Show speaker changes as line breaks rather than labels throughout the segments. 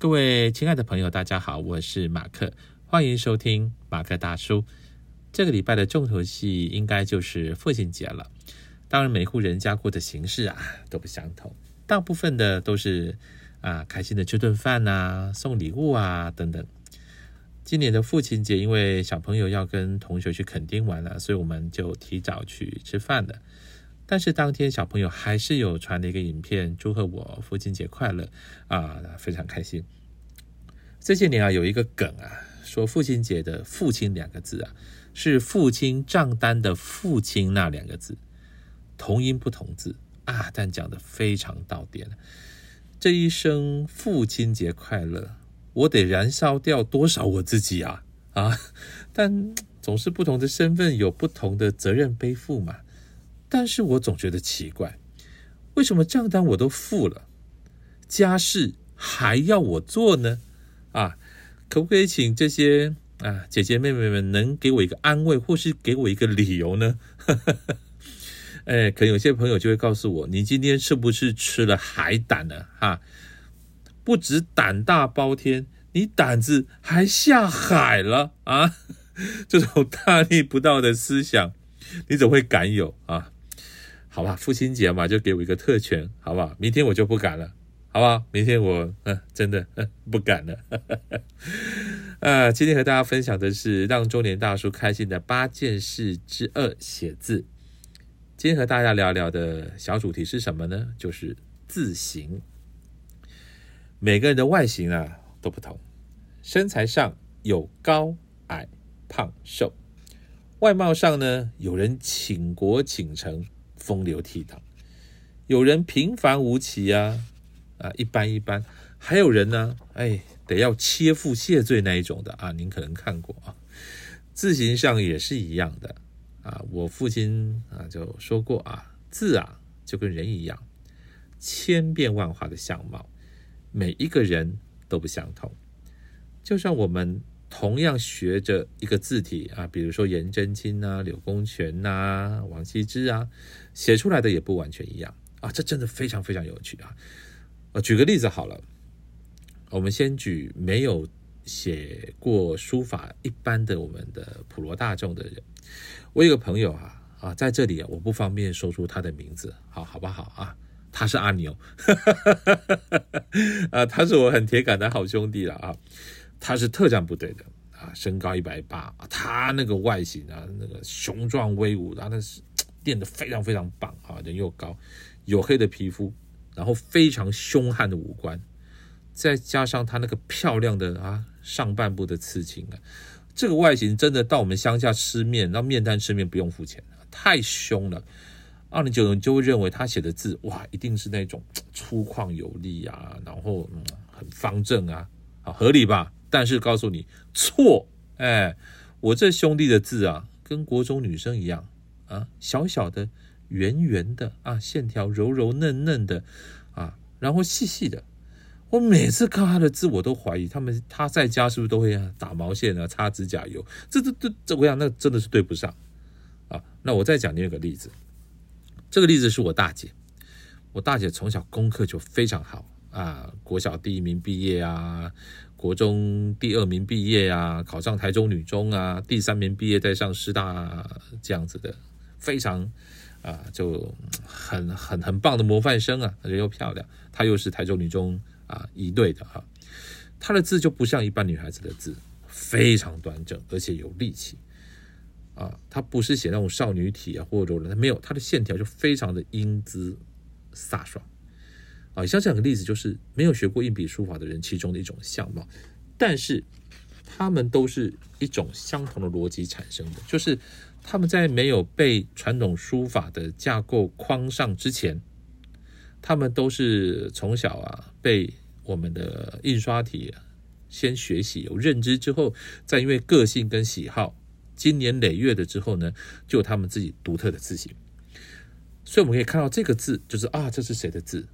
各位亲爱的朋友，大家好，我是马克，欢迎收听马克大叔。这个礼拜的重头戏应该就是父亲节了。当然，每户人家过的形式啊都不相同，大部分的都是啊开心的吃顿饭啊，送礼物啊等等。今年的父亲节，因为小朋友要跟同学去垦丁玩了，所以我们就提早去吃饭了。但是当天小朋友还是有传了一个影片，祝贺我父亲节快乐啊，非常开心。这些年啊，有一个梗啊，说父亲节的“父亲”两个字啊，是父亲账单的“父亲”那两个字，同音不同字啊，但讲的非常到点。这一生父亲节快乐，我得燃烧掉多少我自己啊啊！但总是不同的身份有不同的责任背负嘛。但是我总觉得奇怪，为什么账单我都付了，家事还要我做呢？啊，可不可以请这些啊姐姐妹妹们能给我一个安慰，或是给我一个理由呢？哎，可能有些朋友就会告诉我，你今天是不是吃了海胆呢？哈，不止胆大包天，你胆子还下海了啊！这种大逆不道的思想，你怎么会敢有啊？好吧，父亲节嘛，就给我一个特权，好不好？明天我就不敢了，好不好？明天我嗯，真的不敢了。啊，今天和大家分享的是让中年大叔开心的八件事之二：写字。今天和大家聊聊的小主题是什么呢？就是字形。每个人的外形啊都不同，身材上有高矮、胖瘦，外貌上呢，有人倾国倾城。风流倜傥，有人平凡无奇啊，啊一般一般，还有人呢，哎，得要切腹谢罪那一种的啊，您可能看过啊。字形上也是一样的啊，我父亲啊就说过啊，字啊就跟人一样，千变万化的相貌，每一个人都不相同，就像我们。同样学着一个字体啊，比如说颜真卿啊、柳公权呐、王羲之啊，写出来的也不完全一样啊，这真的非常非常有趣啊。呃，举个例子好了，我们先举没有写过书法一般的我们的普罗大众的人。我有个朋友啊啊，在这里啊，我不方便说出他的名字，好好不好啊？他是阿牛，啊，他是我很铁杆的好兄弟了啊。他是特战部队的啊，身高一百八，他那个外形啊，那个雄壮威武，然后那是练得非常非常棒啊，人又高，黝黑的皮肤，然后非常凶悍的五官，再加上他那个漂亮的啊上半部的刺青啊，这个外形真的到我们乡下吃面，那面摊吃面不用付钱太凶了。二零九零就会认为他写的字哇，一定是那种粗犷有力啊，然后嗯很方正啊，啊合理吧？但是告诉你错，哎，我这兄弟的字啊，跟国中女生一样啊，小小的、圆圆的啊，线条柔柔嫩嫩的啊，然后细细的。我每次看他的字，我都怀疑他们他在家是不是都会打毛线啊、擦指甲油？这这这这，我想那真的是对不上啊。那我再讲另一个例子，这个例子是我大姐，我大姐从小功课就非常好啊，国小第一名毕业啊。国中第二名毕业啊，考上台中女中啊，第三名毕业再上师大啊这样子的，非常啊，就很很很棒的模范生啊，人又漂亮，她又是台中女中啊一队的哈，她的字就不像一般女孩子的字，非常端正，而且有力气啊，她不是写那种少女体啊或者柔软，她没有，她的线条就非常的英姿飒爽。啊，像这两个例子就是没有学过硬笔书法的人其中的一种相貌，但是他们都是一种相同的逻辑产生的，就是他们在没有被传统书法的架构框上之前，他们都是从小啊被我们的印刷体先学习有认知之后，再因为个性跟喜好，经年累月的之后呢，就有他们自己独特的字形。所以我们可以看到这个字，就是啊，这是谁的字？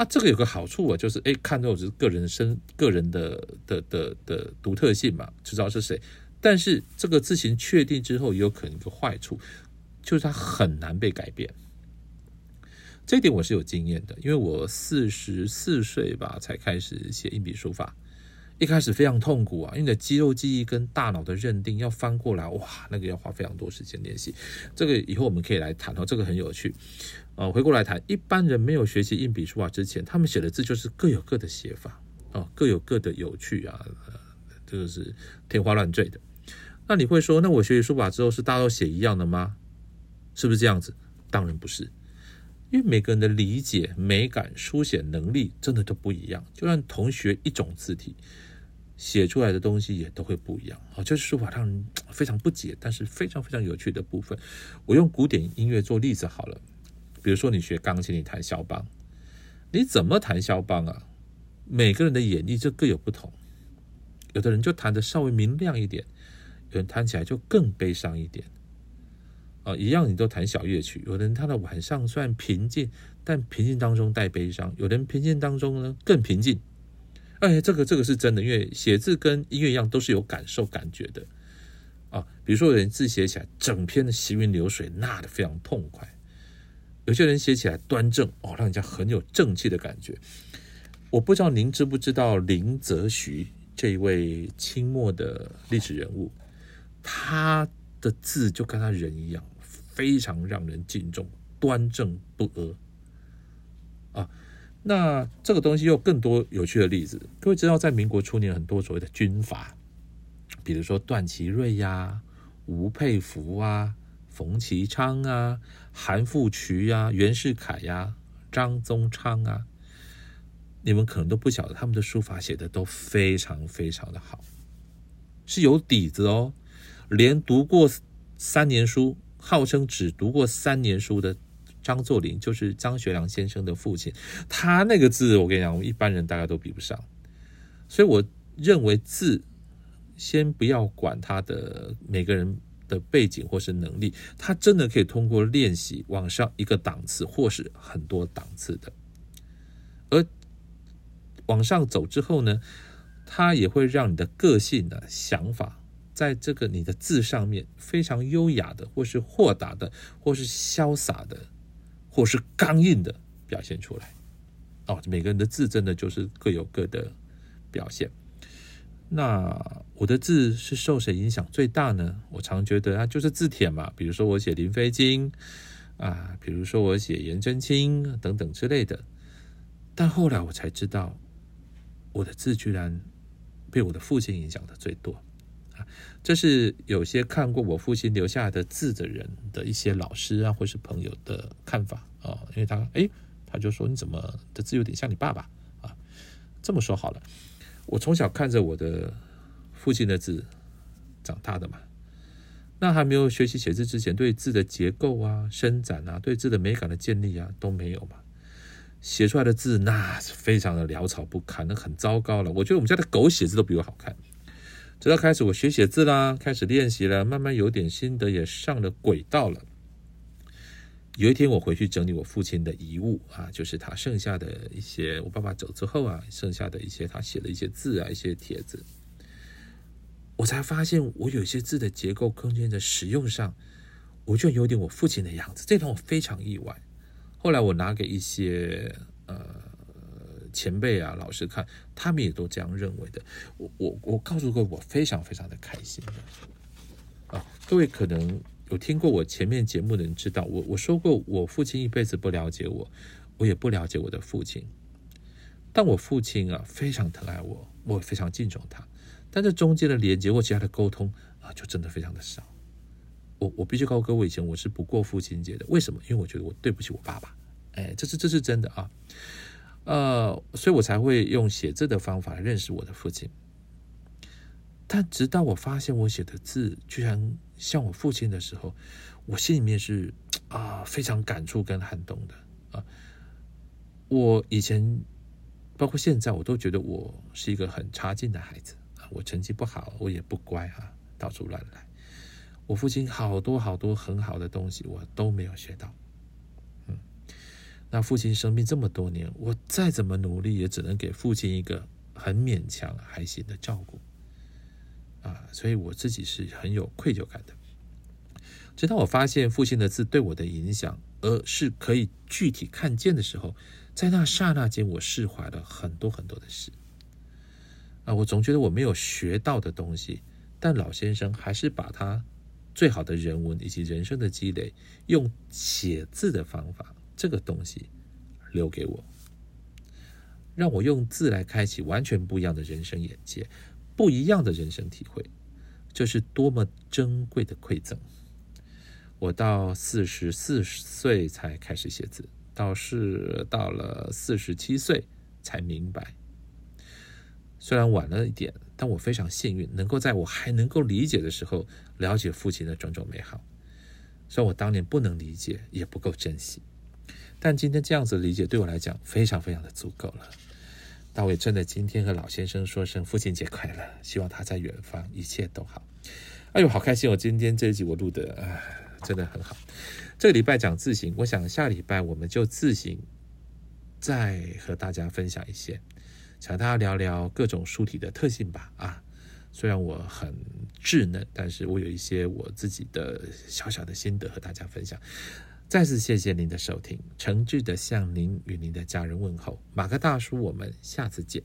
啊，这个有个好处啊，就是哎，看到是个人身、个人的的的的独特性嘛，就知道是谁。但是这个字形确定之后，也有可能一个坏处，就是它很难被改变。这点我是有经验的，因为我四十四岁吧才开始写硬笔书法，一开始非常痛苦啊，因为你的肌肉记忆跟大脑的认定要翻过来，哇，那个要花非常多时间练习。这个以后我们可以来谈哦，这个很有趣。呃，回过来谈，一般人没有学习硬笔书法之前，他们写的字就是各有各的写法啊，各有各的有趣啊，这个是天花乱坠的。那你会说，那我学习书法之后是大家都写一样的吗？是不是这样子？当然不是，因为每个人的理解、美感、书写能力真的都不一样。就算同学一种字体写出来的东西也都会不一样啊，就是书法让人非常不解，但是非常非常有趣的部分。我用古典音乐做例子好了，比如说你学钢琴，你弹肖邦，你怎么弹肖邦啊？每个人的演绎就各有不同，有的人就弹的稍微明亮一点。有人弹起来就更悲伤一点，啊，一样你都弹小乐曲。有的人他的晚上虽然平静，但平静当中带悲伤；有的人平静当中呢更平静。哎，这个这个是真的，因为写字跟音乐一样，都是有感受感觉的啊。比如说有人字写起来整篇的行云流水，那的非常痛快；有些人写起来端正哦，让人家很有正气的感觉。我不知道您知不知道林则徐这一位清末的历史人物。他的字就跟他人一样，非常让人敬重，端正不阿啊。那这个东西又更多有趣的例子。各位知道，在民国初年，很多所谓的军阀，比如说段祺瑞呀、吴佩孚啊、冯其昌啊、韩复渠啊、袁世凯呀、张宗昌啊，你们可能都不晓得，他们的书法写的都非常非常的好，是有底子哦。连读过三年书，号称只读过三年书的张作霖，就是张学良先生的父亲。他那个字，我跟你讲，一般人大概都比不上。所以我认为字，先不要管他的每个人的背景或是能力，他真的可以通过练习往上一个档次，或是很多档次的。而往上走之后呢，他也会让你的个性的想法。在这个你的字上面，非常优雅的，或是豁达的，或是潇洒的，或是刚硬的表现出来。哦，每个人的字真的就是各有各的表现。那我的字是受谁影响最大呢？我常觉得啊，就是字帖嘛。比如说我写林飞经啊，比如说我写颜真卿等等之类的。但后来我才知道，我的字居然被我的父亲影响的最多。啊这是有些看过我父亲留下的字的人的一些老师啊，或是朋友的看法啊，因为他哎，他就说你怎么的字有点像你爸爸啊？这么说好了，我从小看着我的父亲的字长大的嘛，那还没有学习写字之前，对字的结构啊、伸展啊、对字的美感的建立啊都没有嘛，写出来的字那是非常的潦草不堪，那很糟糕了。我觉得我们家的狗写字都比我好看。直到开始我学写字啦，开始练习了，慢慢有点心得，也上了轨道了。有一天我回去整理我父亲的遗物啊，就是他剩下的一些，我爸爸走之后啊，剩下的一些他写的一些字啊，一些帖子，我才发现我有些字的结构、空间的使用上，我就有点我父亲的样子，这让我非常意外。后来我拿给一些呃。前辈啊，老师看，他们也都这样认为的。我我我告诉各位，我非常非常的开心的啊！各位可能有听过我前面节目的人知道，我我说过，我父亲一辈子不了解我，我也不了解我的父亲。但我父亲啊，非常疼爱我，我非常敬重他。但这中间的连接或其他的沟通啊，就真的非常的少。我我必须告诉各位，以前我是不过父亲节的。为什么？因为我觉得我对不起我爸爸。哎，这是这是真的啊。呃，所以我才会用写字的方法认识我的父亲。但直到我发现我写的字居然像我父亲的时候，我心里面是啊非常感触跟撼动的啊。我以前包括现在，我都觉得我是一个很差劲的孩子啊，我成绩不好，我也不乖啊，到处乱来。我父亲好多好多很好的东西，我都没有学到。嗯那父亲生病这么多年，我再怎么努力，也只能给父亲一个很勉强还行的照顾，啊，所以我自己是很有愧疚感的。直到我发现父亲的字对我的影响而是可以具体看见的时候，在那刹那间，我释怀了很多很多的事。啊，我总觉得我没有学到的东西，但老先生还是把他最好的人文以及人生的积累，用写字的方法，这个东西留给我，让我用字来开启完全不一样的人生眼界，不一样的人生体会，这是多么珍贵的馈赠。我到四十四岁才开始写字，倒是到了四十七岁才明白。虽然晚了一点，但我非常幸运，能够在我还能够理解的时候，了解父亲的种种美好。虽然我当年不能理解，也不够珍惜，但今天这样子理解对我来讲，非常非常的足够了。大伟真的今天和老先生说声父亲节快乐，希望他在远方一切都好。哎呦，好开心！我今天这一集我录的，真的很好。这个礼拜讲字形，我想下礼拜我们就字形再和大家分享一些。想大家聊聊各种书体的特性吧。啊，虽然我很稚嫩，但是我有一些我自己的小小的心得和大家分享。再次谢谢您的收听，诚挚的向您与您的家人问候，马克大叔，我们下次见。